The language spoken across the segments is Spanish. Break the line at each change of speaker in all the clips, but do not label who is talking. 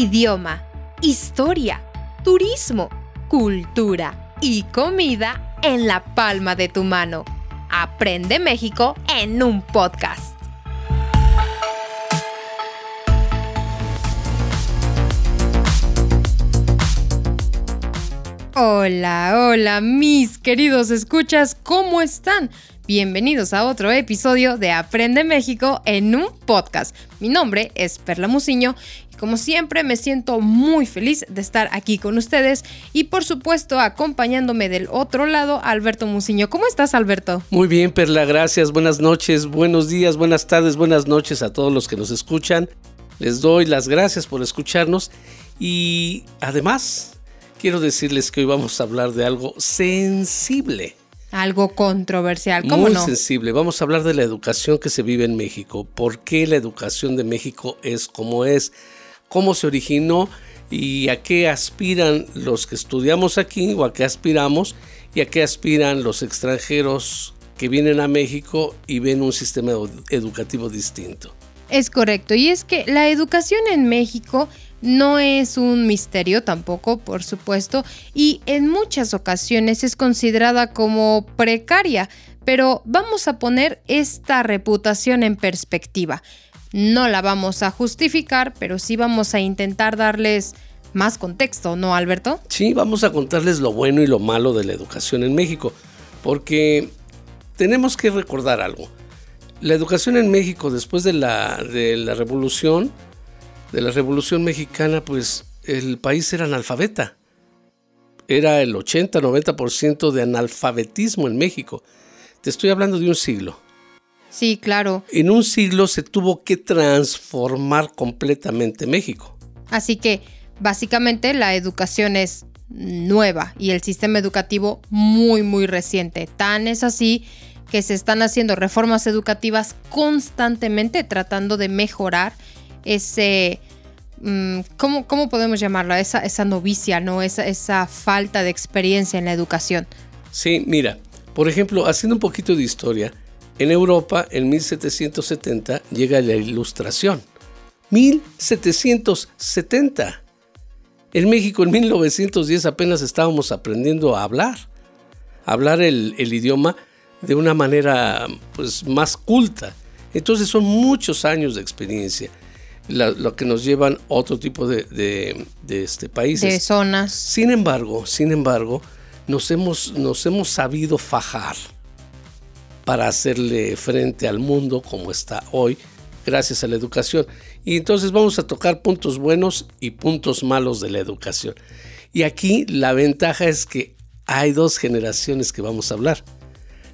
idioma, historia, turismo, cultura y comida en la palma de tu mano. Aprende México en un podcast. Hola, hola, mis queridos escuchas, ¿cómo están? Bienvenidos a otro episodio de Aprende México en un podcast. Mi nombre es Perla Muciño y como siempre me siento muy feliz de estar aquí con ustedes y por supuesto acompañándome del otro lado Alberto Muciño. ¿Cómo estás Alberto?
Muy bien Perla, gracias. Buenas noches, buenos días, buenas tardes, buenas noches a todos los que nos escuchan. Les doy las gracias por escucharnos y además quiero decirles que hoy vamos a hablar de algo sensible.
Algo controversial, ¿cómo
Muy
no?
sensible. Vamos a hablar de la educación que se vive en México. ¿Por qué la educación de México es como es? ¿Cómo se originó? ¿Y a qué aspiran los que estudiamos aquí o a qué aspiramos? ¿Y a qué aspiran los extranjeros que vienen a México y ven un sistema educativo distinto?
Es correcto. Y es que la educación en México no es un misterio tampoco, por supuesto, y en muchas ocasiones es considerada como precaria, pero vamos a poner esta reputación en perspectiva. No la vamos a justificar, pero sí vamos a intentar darles más contexto, ¿no, Alberto?
Sí, vamos a contarles lo bueno y lo malo de la educación en México, porque tenemos que recordar algo. La educación en México después de la, revolución, de la Revolución Mexicana, pues el país era analfabeta. Era el 80-90% de analfabetismo en México. Te estoy hablando de un siglo.
Sí, claro.
En un siglo se tuvo que transformar completamente México.
Así que, básicamente, la educación es nueva y el sistema educativo muy, muy reciente. Tan es así que se están haciendo reformas educativas constantemente tratando de mejorar ese, ¿cómo, ¿cómo, podemos llamarla? Esa, novicia, ¿no? Esa, esa falta de experiencia en la educación.
Sí, mira, por ejemplo, haciendo un poquito de historia, en Europa en 1770 llega la Ilustración. 1770. En México en 1910 apenas estábamos aprendiendo a hablar, a hablar el, el idioma de una manera pues más culta. Entonces son muchos años de experiencia la, lo que nos llevan otro tipo de, de, de, este, países.
De zonas.
Sin embargo, sin embargo, nos hemos, nos hemos sabido fajar para hacerle frente al mundo como está hoy, gracias a la educación. Y entonces vamos a tocar puntos buenos y puntos malos de la educación. Y aquí la ventaja es que hay dos generaciones que vamos a hablar.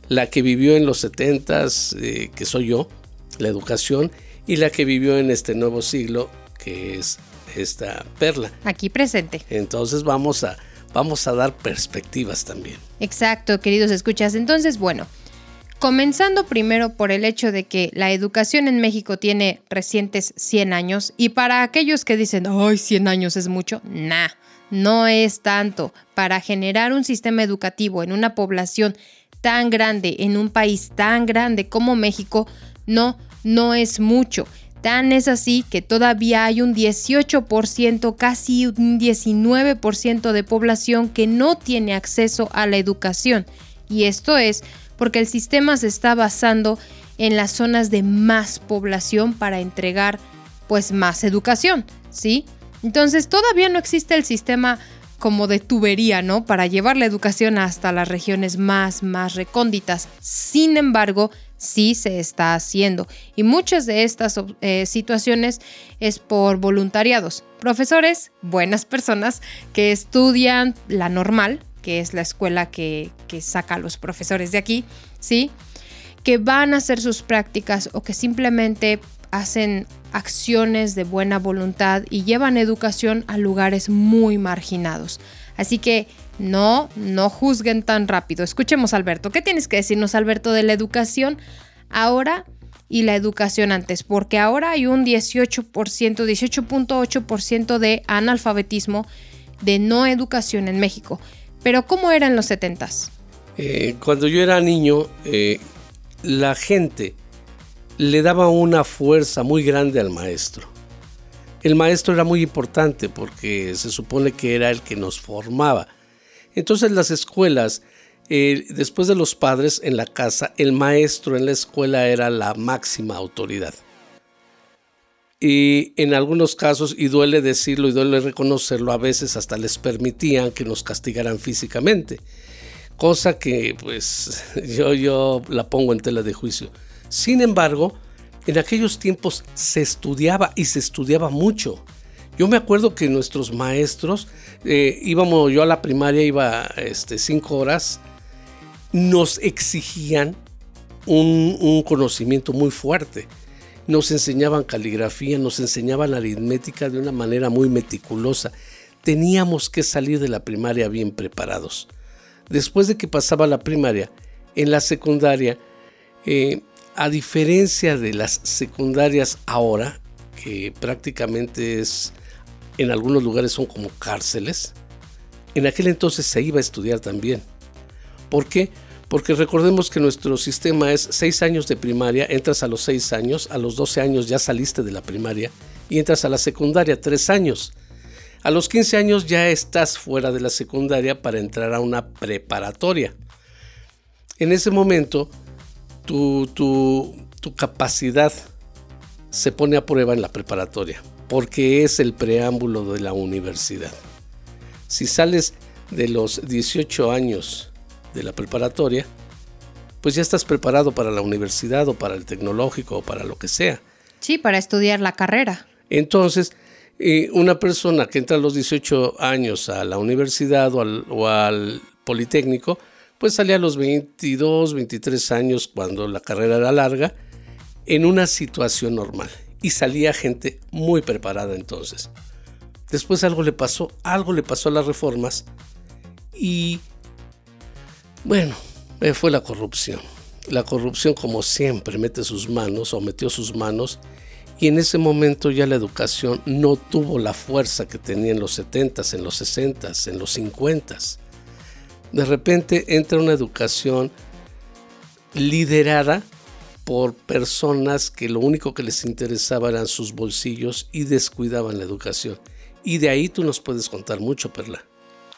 La que vivió en los 70s, eh, que soy yo, la educación, y la que vivió en este nuevo siglo, que es esta perla.
Aquí presente.
Entonces vamos a, vamos a dar perspectivas también.
Exacto, queridos escuchas. Entonces, bueno, comenzando primero por el hecho de que la educación en México tiene recientes 100 años y para aquellos que dicen, ay, 100 años es mucho, nah, no es tanto. Para generar un sistema educativo en una población tan grande, en un país tan grande como México, no no es mucho. Tan es así que todavía hay un 18%, casi un 19% de población que no tiene acceso a la educación. Y esto es porque el sistema se está basando en las zonas de más población para entregar pues más educación, ¿sí? Entonces todavía no existe el sistema como de tubería, ¿no? Para llevar la educación hasta las regiones más, más recónditas. Sin embargo, sí se está haciendo. Y muchas de estas eh, situaciones es por voluntariados. Profesores, buenas personas que estudian la normal, que es la escuela que, que saca a los profesores de aquí, ¿sí? Que van a hacer sus prácticas o que simplemente hacen acciones de buena voluntad y llevan educación a lugares muy marginados. Así que no, no juzguen tan rápido. Escuchemos, Alberto. ¿Qué tienes que decirnos, Alberto, de la educación ahora y la educación antes? Porque ahora hay un 18%, 18.8% de analfabetismo, de no educación en México. Pero ¿cómo era en los 70s?
Eh, cuando yo era niño, eh, la gente le daba una fuerza muy grande al maestro. el maestro era muy importante porque se supone que era el que nos formaba. Entonces las escuelas, eh, después de los padres en la casa, el maestro en la escuela era la máxima autoridad. Y en algunos casos, y duele decirlo y duele reconocerlo, a veces hasta les permitían que nos castigaran físicamente. Cosa que pues yo, yo la pongo en tela de juicio. Sin embargo, en aquellos tiempos se estudiaba y se estudiaba mucho. Yo me acuerdo que nuestros maestros, eh, íbamos, yo a la primaria iba este, cinco horas, nos exigían un, un conocimiento muy fuerte. Nos enseñaban caligrafía, nos enseñaban aritmética de una manera muy meticulosa. Teníamos que salir de la primaria bien preparados. Después de que pasaba la primaria, en la secundaria, eh, a diferencia de las secundarias ahora, que prácticamente es, en algunos lugares son como cárceles, en aquel entonces se iba a estudiar también. ¿Por qué? Porque recordemos que nuestro sistema es seis años de primaria, entras a los seis años, a los 12 años ya saliste de la primaria y entras a la secundaria, tres años. A los 15 años ya estás fuera de la secundaria para entrar a una preparatoria. En ese momento tu, tu, capacidad se pone a prueba en la preparatoria, porque es el preámbulo de la universidad. Si sales de los 18 años de la preparatoria, pues ya estás preparado para la universidad o para el tecnológico o para lo que sea.
Sí, para estudiar la carrera.
Entonces, eh, una persona que entra a los 18 años a la universidad o al, o al politécnico, pues salía a los 22, 23 años cuando la carrera era larga, en una situación normal. Y salía gente muy preparada entonces. Después algo le pasó, algo le pasó a las reformas y bueno, eh, fue la corrupción. La corrupción como siempre mete sus manos o metió sus manos y en ese momento ya la educación no tuvo la fuerza que tenía en los 70s, en los 60s, en los 50s de repente entra una educación liderada por personas que lo único que les interesaba eran sus bolsillos y descuidaban la educación. Y de ahí tú nos puedes contar mucho, Perla.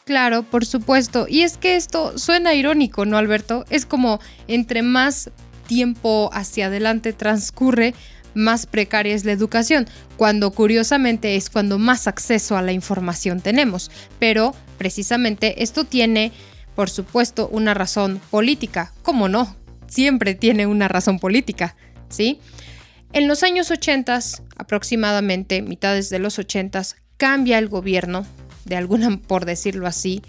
Claro, por supuesto. Y es que esto suena irónico, ¿no, Alberto? Es como entre más tiempo hacia adelante transcurre, más precaria es la educación, cuando curiosamente es cuando más acceso a la información tenemos. Pero precisamente esto tiene por supuesto, una razón política. ¿Cómo no? Siempre tiene una razón política, ¿sí? En los años 80, aproximadamente mitades de los 80, cambia el gobierno, de alguna por decirlo así,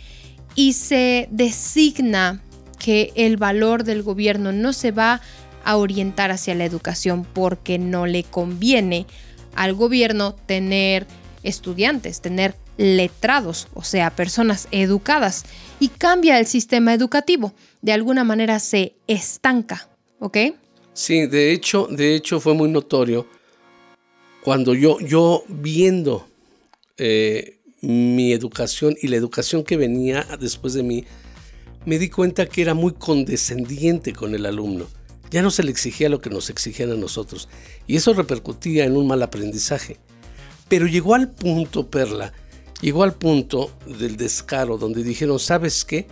y se designa que el valor del gobierno no se va a orientar hacia la educación porque no le conviene al gobierno tener estudiantes, tener letrados, o sea, personas educadas, y cambia el sistema educativo. De alguna manera se estanca, ¿ok?
Sí, de hecho, de hecho fue muy notorio cuando yo, yo viendo eh, mi educación y la educación que venía después de mí, me di cuenta que era muy condescendiente con el alumno. Ya no se le exigía lo que nos exigían a nosotros. Y eso repercutía en un mal aprendizaje. Pero llegó al punto, Perla, Llegó al punto del descaro donde dijeron, ¿sabes qué?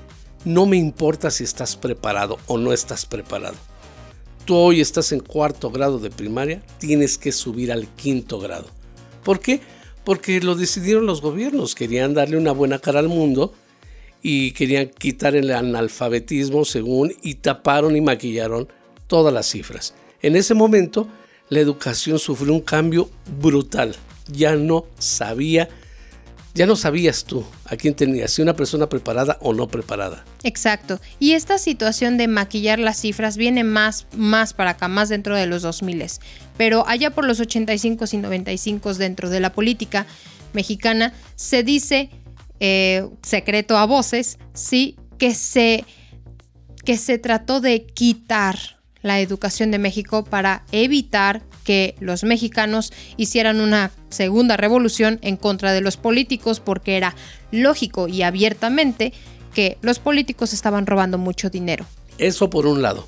No me importa si estás preparado o no estás preparado. Tú hoy estás en cuarto grado de primaria, tienes que subir al quinto grado. ¿Por qué? Porque lo decidieron los gobiernos, querían darle una buena cara al mundo y querían quitar el analfabetismo según y taparon y maquillaron todas las cifras. En ese momento la educación sufrió un cambio brutal. Ya no sabía ya no sabías tú a quién tenías, si una persona preparada o no preparada.
Exacto. Y esta situación de maquillar las cifras viene más, más para acá, más dentro de los 2000. Pero allá por los 85 y 95 dentro de la política mexicana se dice, eh, secreto a voces, sí, que se, que se trató de quitar la educación de México para evitar que los mexicanos hicieran una segunda revolución en contra de los políticos porque era lógico y abiertamente que los políticos estaban robando mucho dinero.
Eso por un lado.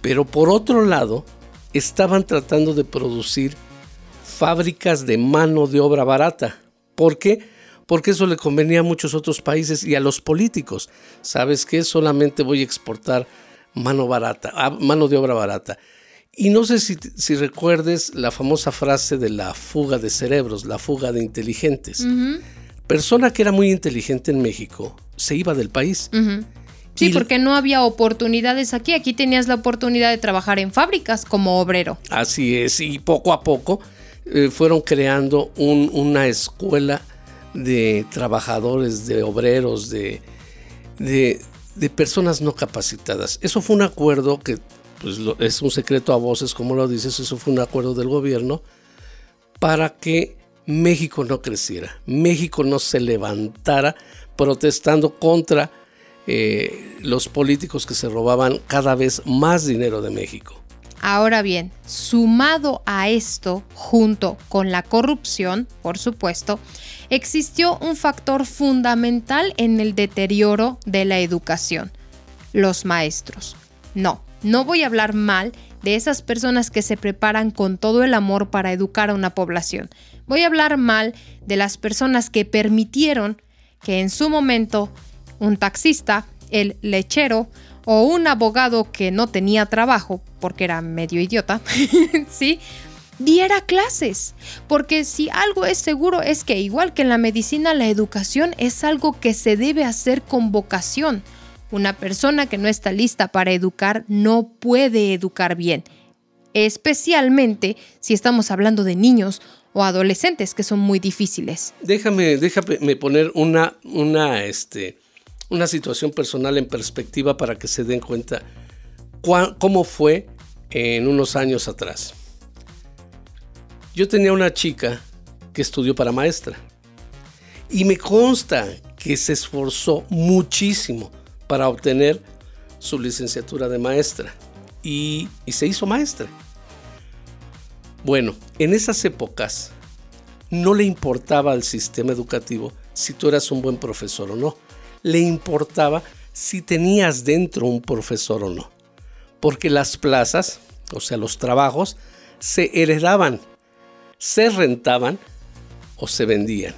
Pero por otro lado, estaban tratando de producir fábricas de mano de obra barata. ¿Por qué? Porque eso le convenía a muchos otros países y a los políticos. ¿Sabes qué? Solamente voy a exportar mano barata, ah, mano de obra barata. Y no sé si, recuerdes la famosa frase de la fuga de cerebros, la fuga de inteligentes. Persona que era muy inteligente en México se iba del país.
Sí, porque no había oportunidades aquí. Aquí tenías la oportunidad de trabajar en fábricas como obrero.
Así es, y poco a poco eh, fueron creando una escuela de trabajadores, de obreros, de, de, de personas no capacitadas. Eso fue un acuerdo que pues es un secreto a voces, como lo dices, eso fue un acuerdo del gobierno para que México no creciera, México no se levantara protestando contra eh, los políticos que se robaban cada vez más dinero de México.
Ahora bien, sumado a esto, junto con la corrupción, por supuesto, existió un factor fundamental en el deterioro de la educación, los maestros. No, no voy a hablar mal de esas personas que se preparan con todo el amor para educar a una población. Voy a hablar mal de las personas que permitieron que en su momento un taxista, el lechero o un abogado que no tenía trabajo porque era medio idiota, ¿sí? diera clases. Porque si algo es seguro es que igual que en la medicina, la educación es algo que se debe hacer con vocación. Una persona que no está lista para educar no puede educar bien, especialmente si estamos hablando de niños o adolescentes que son muy difíciles.
Déjame, déjame poner una, una, este, una situación personal en perspectiva para que se den cuenta cómo fue en unos años atrás. Yo tenía una chica que estudió para maestra y me consta que se esforzó muchísimo para obtener su licenciatura de maestra y, se hizo maestra. Bueno, en esas épocas no le importaba al sistema educativo si tú eras un buen profesor o no. Le importaba si tenías dentro un profesor o no. Porque las plazas, o sea, los trabajos, se heredaban, se rentaban o se vendían.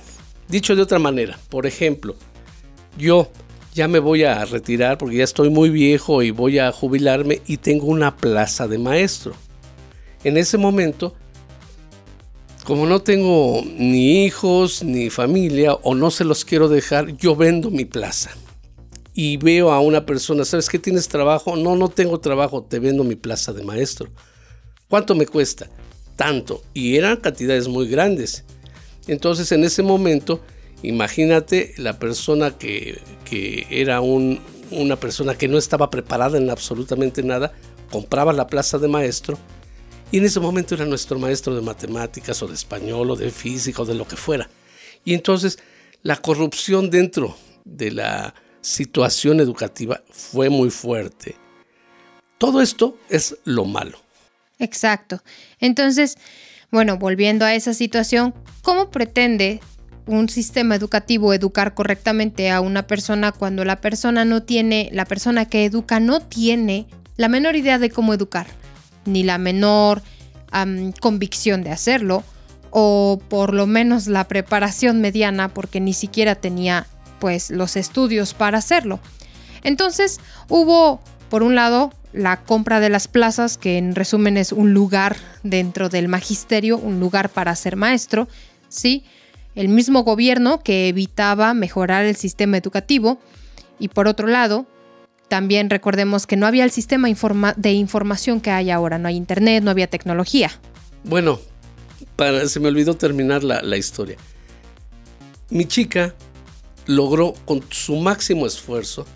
Dicho de otra manera, por ejemplo, yo ya me voy a retirar porque ya estoy muy viejo y voy a jubilarme y tengo una plaza de maestro. En ese momento, como no tengo ni hijos ni familia o no se los quiero dejar, yo vendo mi plaza. Y veo a una persona, ¿sabes qué tienes trabajo? No, no tengo trabajo, te vendo mi plaza de maestro. ¿Cuánto me cuesta? Tanto. Y eran cantidades muy grandes. Entonces en ese momento Imagínate la persona que, era una persona que no estaba preparada en absolutamente nada, compraba la plaza de maestro y en ese momento era nuestro maestro de matemáticas o de español o de física o de lo que fuera. Y entonces la corrupción dentro de la situación educativa fue muy fuerte. Todo esto es lo malo.
Exacto. Entonces, bueno, volviendo a esa situación, ¿cómo pretende un sistema educativo educar correctamente a una persona cuando la persona no tiene, la persona que educa no tiene la menor idea de cómo educar, ni la menor convicción de hacerlo, o por lo menos la preparación mediana, porque ni siquiera tenía pues los estudios para hacerlo. Entonces hubo, por un lado, la compra de las plazas, que en resumen es un lugar dentro del magisterio, un lugar para ser maestro, ¿sí? El mismo gobierno que evitaba mejorar el sistema educativo y por otro lado, también recordemos que no había el sistema de información que hay ahora, no hay internet, no había tecnología.
Bueno, para, se me olvidó terminar la, la historia. Mi chica logró con su máximo esfuerzo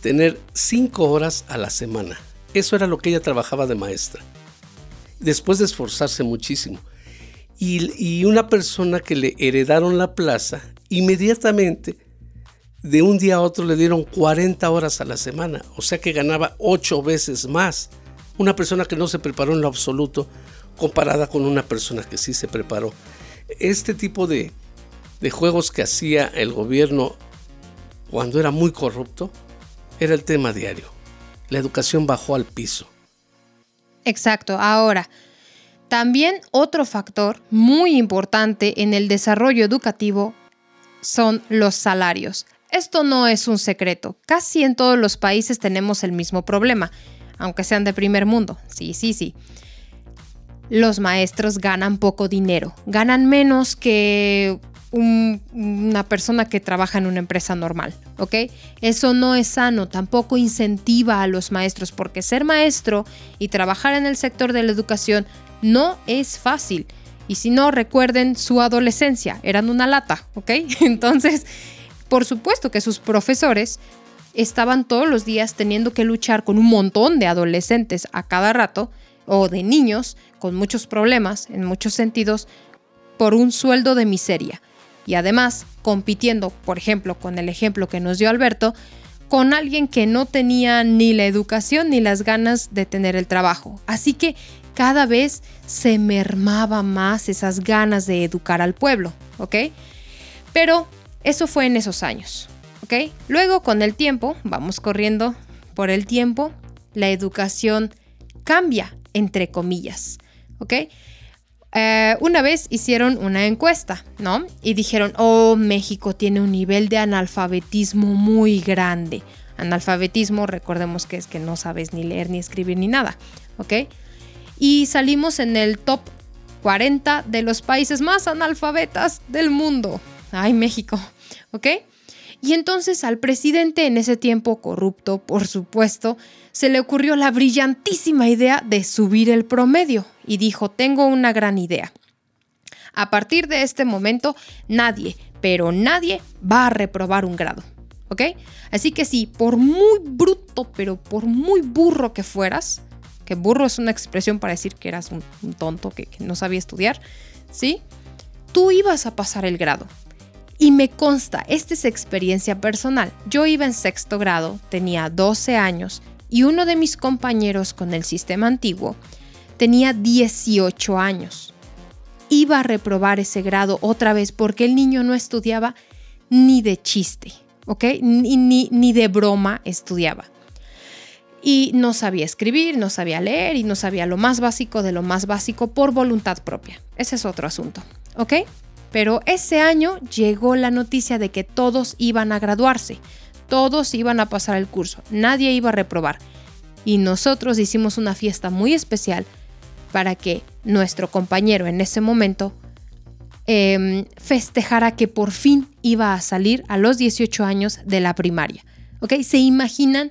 tener cinco horas a la semana. Eso era lo que ella trabajaba de maestra. Después de esforzarse muchísimo. Y, una persona que le heredaron la plaza, inmediatamente, de un día a otro le dieron 40 horas a la semana, o sea que ganaba 8 veces más. Una persona que no se preparó en lo absoluto comparada con una persona que sí se preparó. Este tipo de, de juegos que hacía el gobierno cuando era muy corrupto era el tema diario. La educación bajó al piso.
Exacto. Ahora, También otro factor muy importante en el desarrollo educativo son los salarios. Esto no es un secreto. Casi en todos los países tenemos el mismo problema, aunque sean de primer mundo. Sí, sí, sí. Los maestros ganan poco dinero, ganan menos que una persona que trabaja en una empresa normal, ¿ok? Eso no es sano, tampoco incentiva a los maestros, porque ser maestro y trabajar en el sector de la educación no es fácil. Y si no, recuerden su adolescencia, eran una lata, ¿ok? Entonces, por supuesto que sus profesores estaban todos los días teniendo que luchar con un montón de adolescentes a cada rato, o de niños con muchos problemas en muchos sentidos, por un sueldo de miseria. Y además, compitiendo, por ejemplo, con el ejemplo que nos dio Alberto, con alguien que no tenía ni la educación ni las ganas de tener el trabajo. Así que cada vez se mermaba más esas ganas de educar al pueblo, ¿ok? Pero eso fue en esos años, ¿ok? Luego, con el tiempo, vamos corriendo por el tiempo, la educación cambia, entre comillas, ¿ok? Eh, una vez hicieron una encuesta, ¿no? Y dijeron, oh, México tiene un nivel de analfabetismo muy grande. Analfabetismo, recordemos que es que no sabes ni leer ni escribir ni nada, ¿ok? Y salimos en el top 40 de los países más analfabetas del mundo. Ay, México, ¿ok? Y entonces al presidente en ese tiempo corrupto, por supuesto, se le ocurrió la brillantísima idea de subir el promedio y dijo, tengo una gran idea. A partir de este momento, nadie, pero nadie va a reprobar un grado. ¿Ok? Así que si por muy bruto, pero por muy burro que fueras, que burro es una expresión para decir que eras un, tonto, que, no sabía estudiar, ¿sí? Tú ibas a pasar el grado. Y me consta, esta es experiencia personal. Yo iba en sexto grado, tenía 12 años y uno de mis compañeros con el sistema antiguo tenía 18 años. Iba a reprobar ese grado otra vez porque el niño no estudiaba ni de chiste, ¿ok? Ni, ni, ni de broma estudiaba y no sabía escribir, no sabía leer y no sabía lo más básico de lo más básico por voluntad propia. Ese es otro asunto, ¿ok? Pero ese año llegó la noticia de que todos iban a graduarse, todos iban a pasar el curso, nadie iba a reprobar. Y nosotros hicimos una fiesta muy especial para que nuestro compañero en ese momento em, festejara que por fin iba a salir a los 18 años de la primaria. ¿Ok? ¿Se imaginan?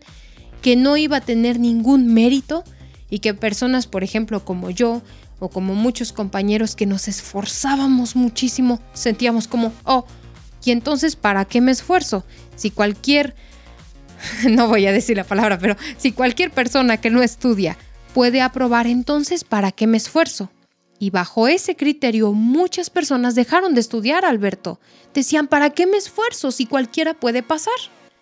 Que no iba a tener ningún mérito y que personas, por ejemplo, como yo o como muchos compañeros que nos esforzábamos muchísimo, sentíamos como, oh, ¿y entonces para qué me esfuerzo? Si cualquier, no voy a decir la palabra, pero si cualquier persona que no estudia puede aprobar, entonces ¿para qué me esfuerzo? Y bajo ese criterio muchas personas dejaron de estudiar, Alberto. Decían, ¿para qué me esfuerzo si cualquiera puede pasar?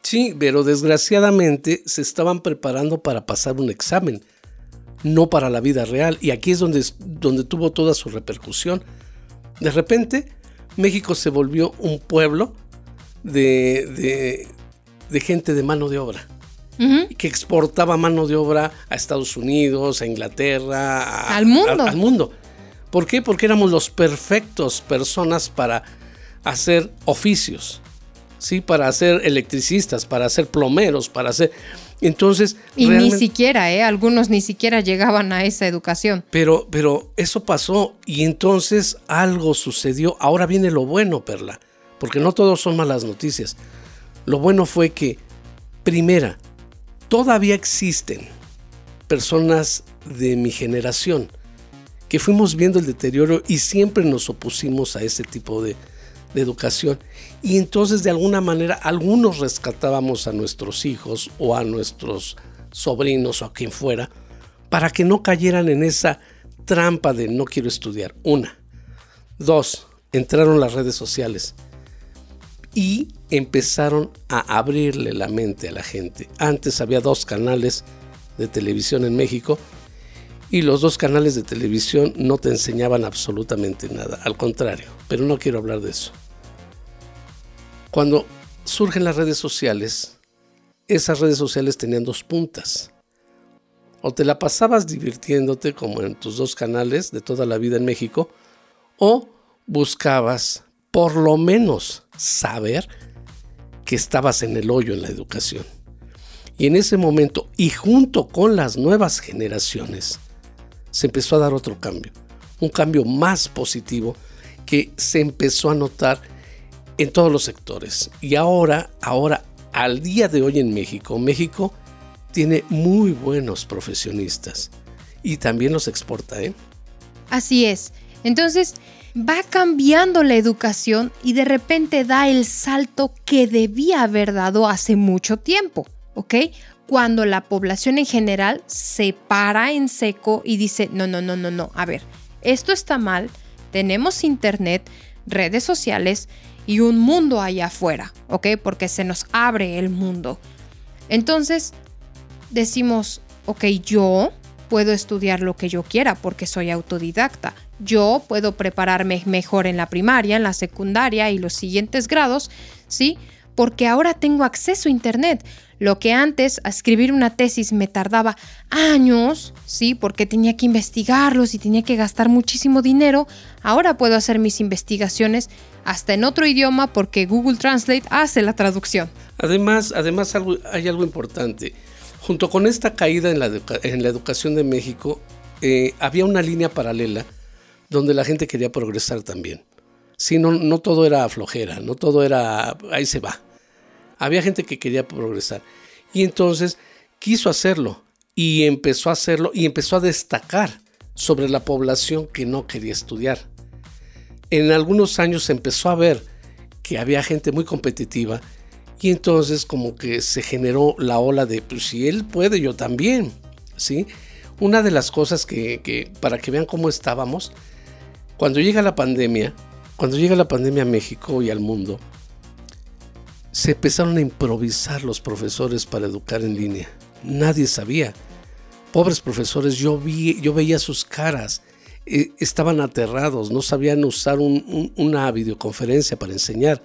Sí, pero desgraciadamente se estaban preparando para pasar un examen, no para la vida real. Y aquí es donde, donde tuvo toda su repercusión. De repente, México se volvió un pueblo de, de, gente de mano de obra. que exportaba mano de obra a Estados Unidos, a Inglaterra,
al mundo.
al mundo. ¿Por qué? Porque éramos los perfectos personas para hacer oficios. ¿Sí? Para ser electricistas, para ser plomeros, para ser... Entonces...
Y ni siquiera, ¿eh? Algunos ni siquiera llegaban a esa educación.
Pero, pero eso pasó y entonces algo sucedió. Ahora viene lo bueno, Perla, porque no todos son malas noticias. Lo bueno fue que, primera, todavía existen personas de mi generación que fuimos viendo el deterioro y siempre nos opusimos a ese tipo de, de educación. Y entonces de alguna manera algunos rescatábamos a nuestros hijos o a nuestros sobrinos o a quien fuera para que no cayeran en esa trampa de no quiero estudiar. Una. Dos, entraron las redes sociales y empezaron a abrirle la mente a la gente. Antes había dos canales de televisión en México y los dos canales de televisión no te enseñaban absolutamente nada, al contrario, pero no quiero hablar de eso. Cuando surgen las redes sociales, esas redes sociales tenían dos puntas. O te la pasabas divirtiéndote como en tus dos canales de toda la vida en México, o buscabas por lo menos saber que estabas en el hoyo en la educación. Y en ese momento, y junto con las nuevas generaciones, se empezó a dar otro cambio, un cambio más positivo que se empezó a notar en todos los sectores. Y ahora, ahora, al día de hoy en México, México tiene muy buenos profesionistas y también los exporta, ¿eh?
Así es. Entonces, va cambiando la educación y de repente da el salto que debía haber dado hace mucho tiempo, ¿ok? Cuando la población en general se para en seco y dice, no, no, no, no, no, a ver, esto está mal, tenemos internet, redes sociales y un mundo allá afuera, ¿ok? Porque se nos abre el mundo. Entonces, decimos, ok, yo puedo estudiar lo que yo quiera porque soy autodidacta. Yo puedo prepararme mejor en la primaria, en la secundaria y los siguientes grados, ¿sí? Porque ahora tengo acceso a Internet. Lo que antes a escribir una tesis me tardaba años, ¿sí? Porque tenía que investigarlos y tenía que gastar muchísimo dinero, ahora puedo hacer mis investigaciones hasta en otro idioma porque Google Translate hace la traducción.
Además, además hay algo importante. Junto con esta caída en la, educación de México, eh, había una línea paralela donde la gente quería progresar también. Sí, no, no todo era flojera, no todo era ahí se va. Había gente que quería progresar. Y entonces quiso hacerlo y empezó a hacerlo y empezó a destacar sobre la población que no quería estudiar. En algunos años empezó a ver que había gente muy competitiva y entonces como que se generó la ola de, pues si él puede, yo también, ¿sí? Una de las cosas que, para que vean cómo estábamos, cuando llega la pandemia, cuando llega la pandemia a México y al mundo, se empezaron a improvisar los profesores para educar en línea. Nadie sabía. Pobres profesores, yo, vi, yo veía sus caras, eh, estaban aterrados, no sabían usar una videoconferencia para enseñar.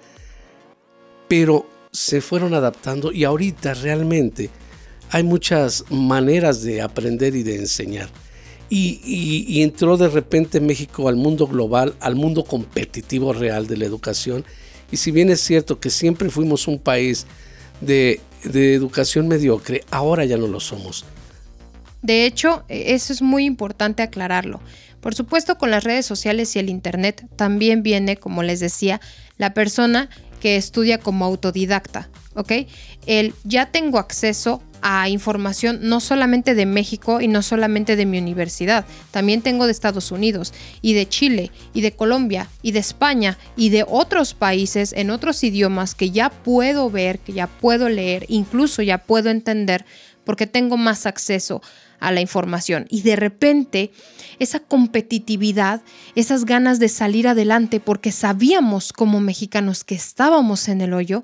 Pero se fueron adaptando y ahorita realmente hay muchas maneras de aprender y de enseñar. Y, entró de repente México al mundo global, al mundo competitivo real de la educación. Y si bien es cierto que siempre fuimos un país de, educación mediocre, ahora ya no lo somos.
De hecho, e, eso es muy importante aclararlo. Por supuesto, con las redes sociales y el Internet también viene, como les decía, la persona que estudia como autodidacta, ¿ok? El ya tengo acceso a información no solamente de México y no solamente de mi universidad, también tengo de Estados Unidos y de Chile y de Colombia y de España y de otros países en otros idiomas que ya puedo ver, que ya puedo leer, incluso ya puedo entender porque tengo más acceso a la información. Y de repente, esa competitividad, esas ganas de salir adelante, porque sabíamos como mexicanos que estábamos en el hoyo,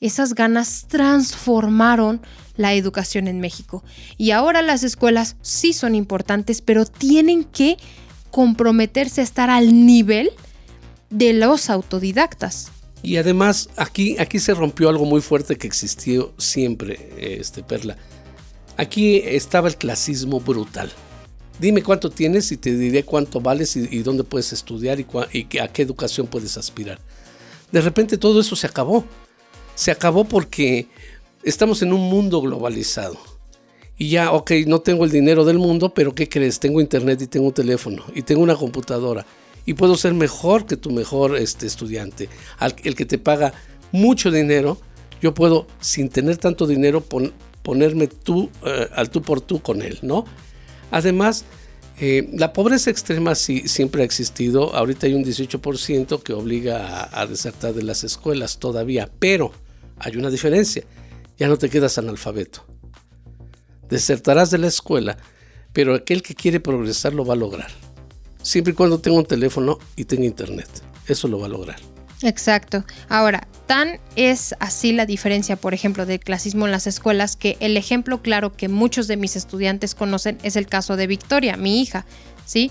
esas ganas transformaron la educación en México. Y ahora las escuelas sí son importantes, pero tienen que comprometerse a estar al nivel de los autodidactas.
Y además aquí, aquí se rompió algo muy fuerte que existió siempre, este Perla. Aquí estaba el clasismo brutal. Dime cuánto tienes y te diré cuánto vales y, dónde puedes estudiar y, y, a qué educación puedes aspirar. De repente todo eso se acabó. Se acabó porque estamos en un mundo globalizado. Y ya, ok, no tengo el dinero del mundo, pero ¿qué crees? Tengo internet y tengo un teléfono y tengo una computadora. Y puedo ser mejor que tu mejor este, estudiante. el que te paga mucho dinero, yo puedo, sin tener tanto dinero, ponerme tú eh, al tú por tú con él, ¿no? Además, eh, la pobreza extrema sí, siempre ha existido. Ahorita hay un 18% que obliga a, a, desertar de las escuelas todavía, pero hay una diferencia. Ya no te quedas analfabeto. Desertarás de la escuela, pero aquel que quiere progresar lo va a lograr. Siempre y cuando tenga un teléfono y tenga internet. Eso lo va a lograr.
Exacto. Ahora, tan es así la diferencia, por ejemplo, del clasismo en las escuelas, que el ejemplo claro que muchos de mis estudiantes conocen es el caso de Victoria, mi hija, ¿sí?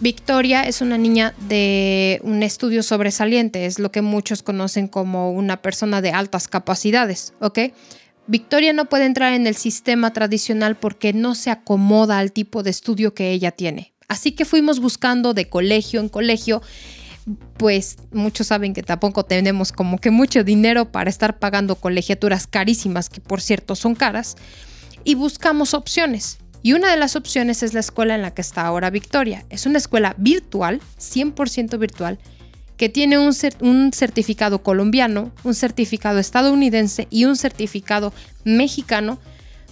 Victoria es una niña de un estudio sobresaliente, es lo que muchos conocen como una persona de altas capacidades, ¿ok? Victoria no puede entrar en el sistema tradicional porque no se acomoda al tipo de estudio que ella tiene. Así que fuimos buscando de colegio en colegio pues muchos saben que tampoco tenemos como que mucho dinero para estar pagando colegiaturas carísimas, que por cierto son caras, y buscamos opciones. Y una de las opciones es la escuela en la que está ahora Victoria. Es una escuela virtual, 100% virtual, que tiene un, certificado colombiano, un certificado estadounidense y un certificado mexicano,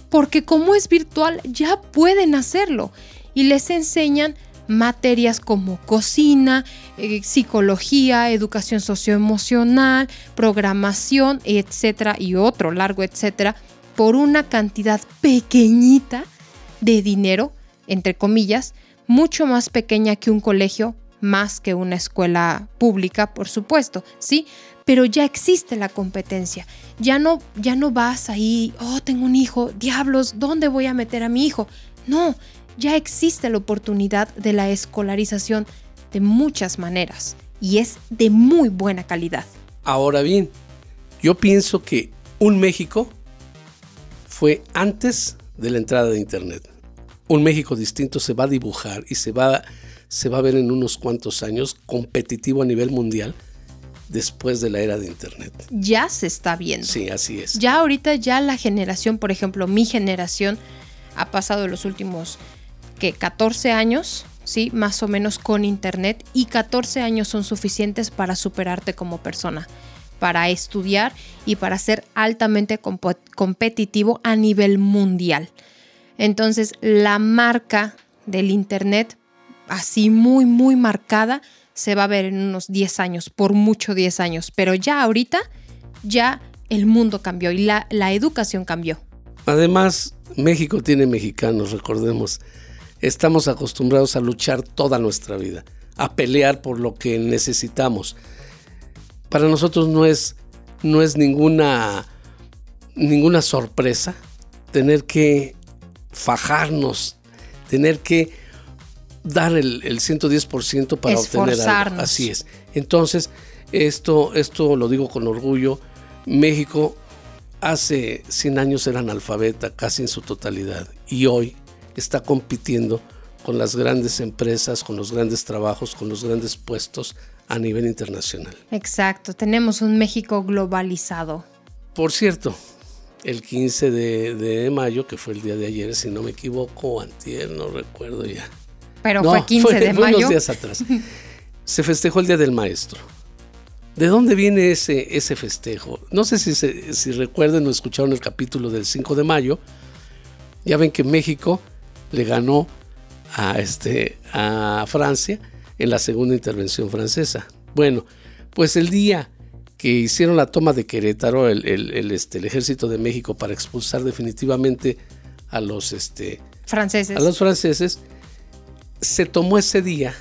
porque como es virtual ya pueden hacerlo y les enseñan materias como cocina, eh, psicología, educación socioemocional, programación, etcétera, y otro largo etcétera, por una cantidad pequeñita de dinero, entre comillas, mucho más pequeña que un colegio, más que una escuela pública, por supuesto, ¿sí? Pero ya existe la competencia. Ya no, ya no vas ahí, oh, tengo un hijo, diablos, ¿dónde voy a meter a mi hijo? No, ya existe la oportunidad de la escolarización de muchas maneras y es de muy buena calidad.
Ahora bien, yo pienso que un México fue antes de la entrada de Internet. Un México distinto se va a dibujar y se va, se va a ver en unos cuantos años competitivo a nivel mundial después de la era de Internet.
Ya se está viendo.
Sí, así es.
Ya ahorita ya la generación, por ejemplo, mi generación ha pasado los últimos que 14 años, ¿sí? Más o menos con internet y 14 años son suficientes para superarte como persona, para estudiar y para ser altamente competitivo a nivel mundial. Entonces, la marca del internet, así muy, muy marcada, se va a ver en unos 10 años, por mucho 10 años, pero ya ahorita, ya el mundo cambió y la, la educación cambió.
Además, México tiene mexicanos, recordemos estamos acostumbrados a luchar toda nuestra vida, a pelear por lo que necesitamos. Para nosotros no es, no es ninguna, ninguna sorpresa tener que fajarnos, tener que dar el, 110% para obtener algo. Así es. Entonces, esto, esto lo digo con orgullo. México hace 100 años era analfabeta casi en su totalidad y hoy está compitiendo con las grandes empresas, con los grandes trabajos, con los grandes puestos a nivel internacional.
Exacto, tenemos un México globalizado.
Por cierto, el 15 de, mayo, que fue el día de ayer, si no me equivoco, antier, no recuerdo ya.
Pero fue 15 de mayo.
unos días atrás. se festejó el Día del Maestro. ¿De dónde viene ese, ese festejo? No sé si, si recuerden o escucharon el capítulo del 5 de mayo. Ya ven que México le ganó a, este, a Francia en la segunda intervención francesa. Bueno, pues el día que hicieron la toma de Querétaro, el, el, este, el ejército de México, para expulsar definitivamente a los, este,
franceses.
a los franceses, se tomó ese día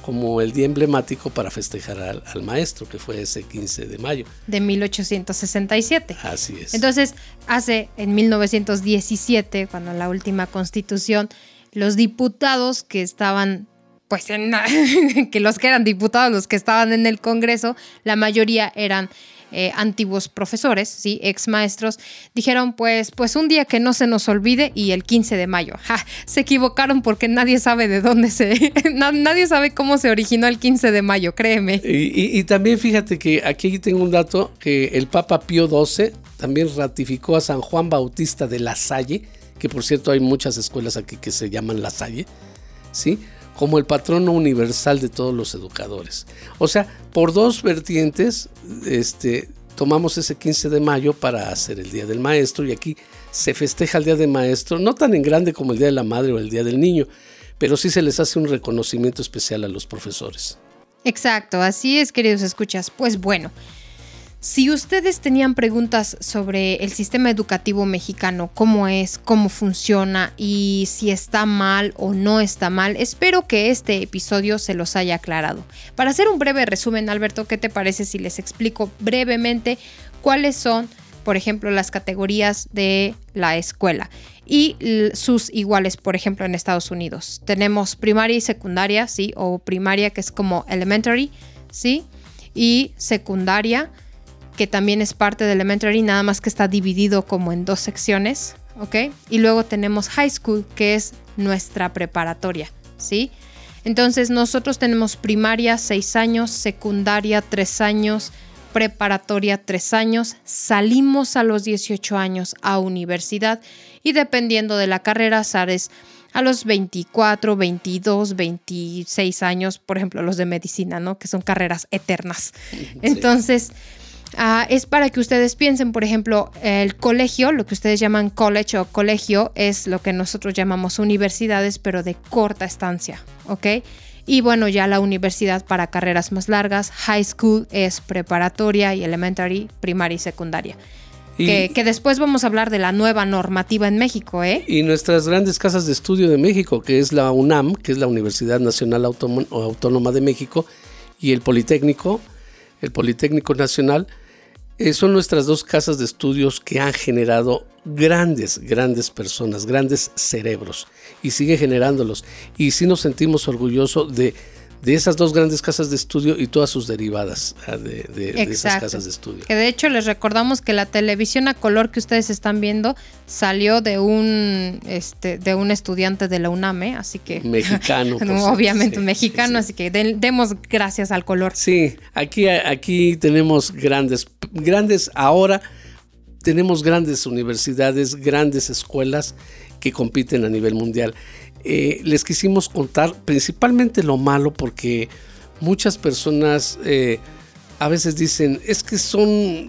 como el día emblemático para festejar al, maestro, que fue ese 15 de mayo.
De 1867.
Así es.
Entonces, hace en 1917, cuando la última constitución, los diputados que estaban, pues, en, que los que eran diputados, los que estaban en el Congreso, la mayoría eran eh, antiguos profesores, ¿sí? ex maestros, dijeron pues, pues un día que no se nos olvide y el 15 de mayo. se equivocaron porque nadie sabe de dónde se, nadie sabe cómo se originó el 15 de mayo, créeme.
Y, también fíjate que aquí tengo un dato que el Papa Pío XII también ratificó a San Juan Bautista de La Salle, que por cierto hay muchas escuelas aquí que se llaman La Salle, ¿sí? Como el patrono universal de todos los educadores. O sea, por dos vertientes, este, tomamos ese 15 de mayo para hacer el Día del Maestro y aquí se festeja el Día del Maestro, no tan en grande como el Día de la Madre o el Día del Niño, pero sí se les hace un reconocimiento especial a los profesores.
Exacto, así es, queridos escuchas. Pues bueno, si ustedes tenían preguntas sobre el sistema educativo mexicano, cómo es, cómo funciona y si está mal o no está mal, espero que este episodio se los haya aclarado. Para hacer un breve resumen, Alberto, ¿qué te parece si les explico brevemente cuáles son, por ejemplo, las categorías de la escuela? y sus iguales, por ejemplo, en Estados Unidos. Tenemos primaria y secundaria, ¿sí? O primaria que es como elementary, ¿sí? Y secundaria que también es parte de Elementary, nada más que está dividido como en dos secciones, ¿ok? Y luego tenemos High School, que es nuestra preparatoria, ¿sí? Entonces nosotros tenemos primaria seis años, secundaria tres años, preparatoria tres años, salimos a los 18 años a universidad y dependiendo de la carrera, sales a los 24, 22, 26 años, por ejemplo, los de medicina, ¿no? Que son carreras eternas. Entonces, ah, es para que ustedes piensen, por ejemplo, el colegio, lo que ustedes llaman college o colegio, es lo que nosotros llamamos universidades, pero de corta estancia, ¿ok? Y bueno, ya la universidad para carreras más largas, high school es preparatoria y elementary, primaria y secundaria que, después vamos a hablar de la nueva normativa en México, ¿eh?
Y nuestras grandes casas de estudio de México, que es la UNAM, que es la Universidad Nacional Autónoma de México, y el Politécnico, el Politécnico Nacional, eh, son nuestras dos casas de estudios que han generado grandes, grandes personas, grandes cerebros, y sigue generándolos. Y sí nos sentimos orgullosos de de esas dos grandes casas de estudio y todas sus derivadas ah, de, esas casas de estudio.
Que de hecho les recordamos que la televisión a color que ustedes están viendo salió de un este de un estudiante de la UNAM, así que
mexicano,
obviamente mexicano, así que demos gracias al color.
Sí, aquí aquí tenemos grandes grandes ahora tenemos grandes universidades, grandes escuelas que compiten a nivel mundial. Eh, les quisimos contar principalmente lo malo porque muchas personas eh, a veces dicen, es que son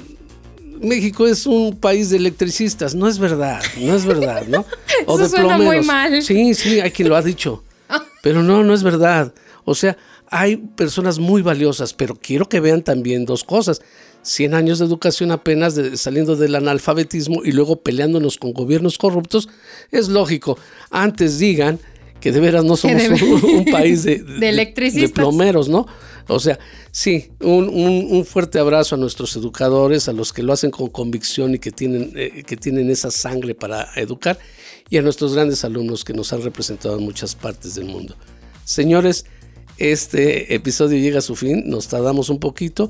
México es un país de electricistas. No es verdad, no es verdad, ¿no?
O de suena muy mal.
Sí, sí, hay quien lo ha dicho. Pero no, no es verdad. O sea, hay personas muy valiosas, pero quiero que vean también dos cosas. 100 años de educación apenas saliendo del analfabetismo y luego peleándonos con gobiernos corruptos, es lógico. Antes digan que de veras no somos un, país de,
de,
plomeros, ¿no? O sea, sí, un, fuerte abrazo a nuestros educadores, a los que lo hacen con convicción y que tienen, eh, que tienen esa sangre para educar, y a nuestros grandes alumnos que nos han representado en muchas partes del mundo. Señores, este episodio llega a su fin, nos tardamos un poquito,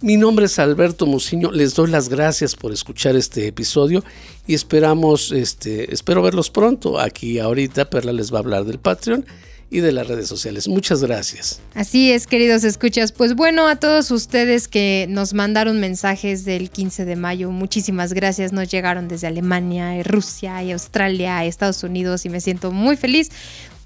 mi nombre es Alberto Muciño, les doy las gracias por escuchar este episodio y esperamos, este, espero verlos pronto. Aquí ahorita Perla les va a hablar del Patreon y de las redes sociales. Muchas gracias.
Así es, queridos escuchas. Pues bueno, a todos ustedes que nos mandaron mensajes del 15 de mayo, muchísimas gracias. Nos llegaron desde Alemania, Rusia, y Australia, Estados Unidos y me siento muy feliz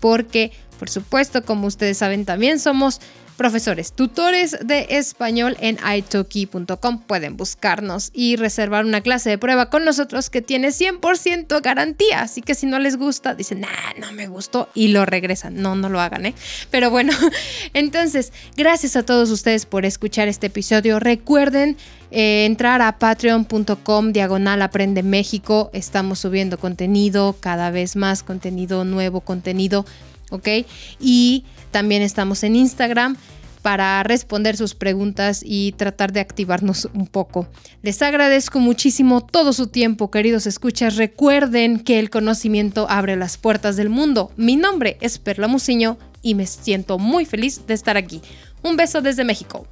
porque, por supuesto, como ustedes saben, también somos profesores, tutores de español en italki.com. Pueden buscarnos y reservar una clase de prueba con nosotros que tiene 100% garantía. Así que si no les gusta, dicen, nah, no me gustó y lo regresan. No, no lo hagan, ¿eh? Pero bueno, entonces, gracias a todos ustedes por escuchar este episodio. Recuerden eh, entrar a patreon.com diagonal aprende México. Estamos subiendo contenido, cada vez más contenido, nuevo contenido, ¿ok? Y también estamos en Instagram para responder sus preguntas y tratar de activarnos un poco. Les agradezco muchísimo todo su tiempo, queridos escuchas. Recuerden que el conocimiento abre las puertas del mundo. Mi nombre es Perla Musiño y me siento muy feliz de estar aquí. Un beso desde México.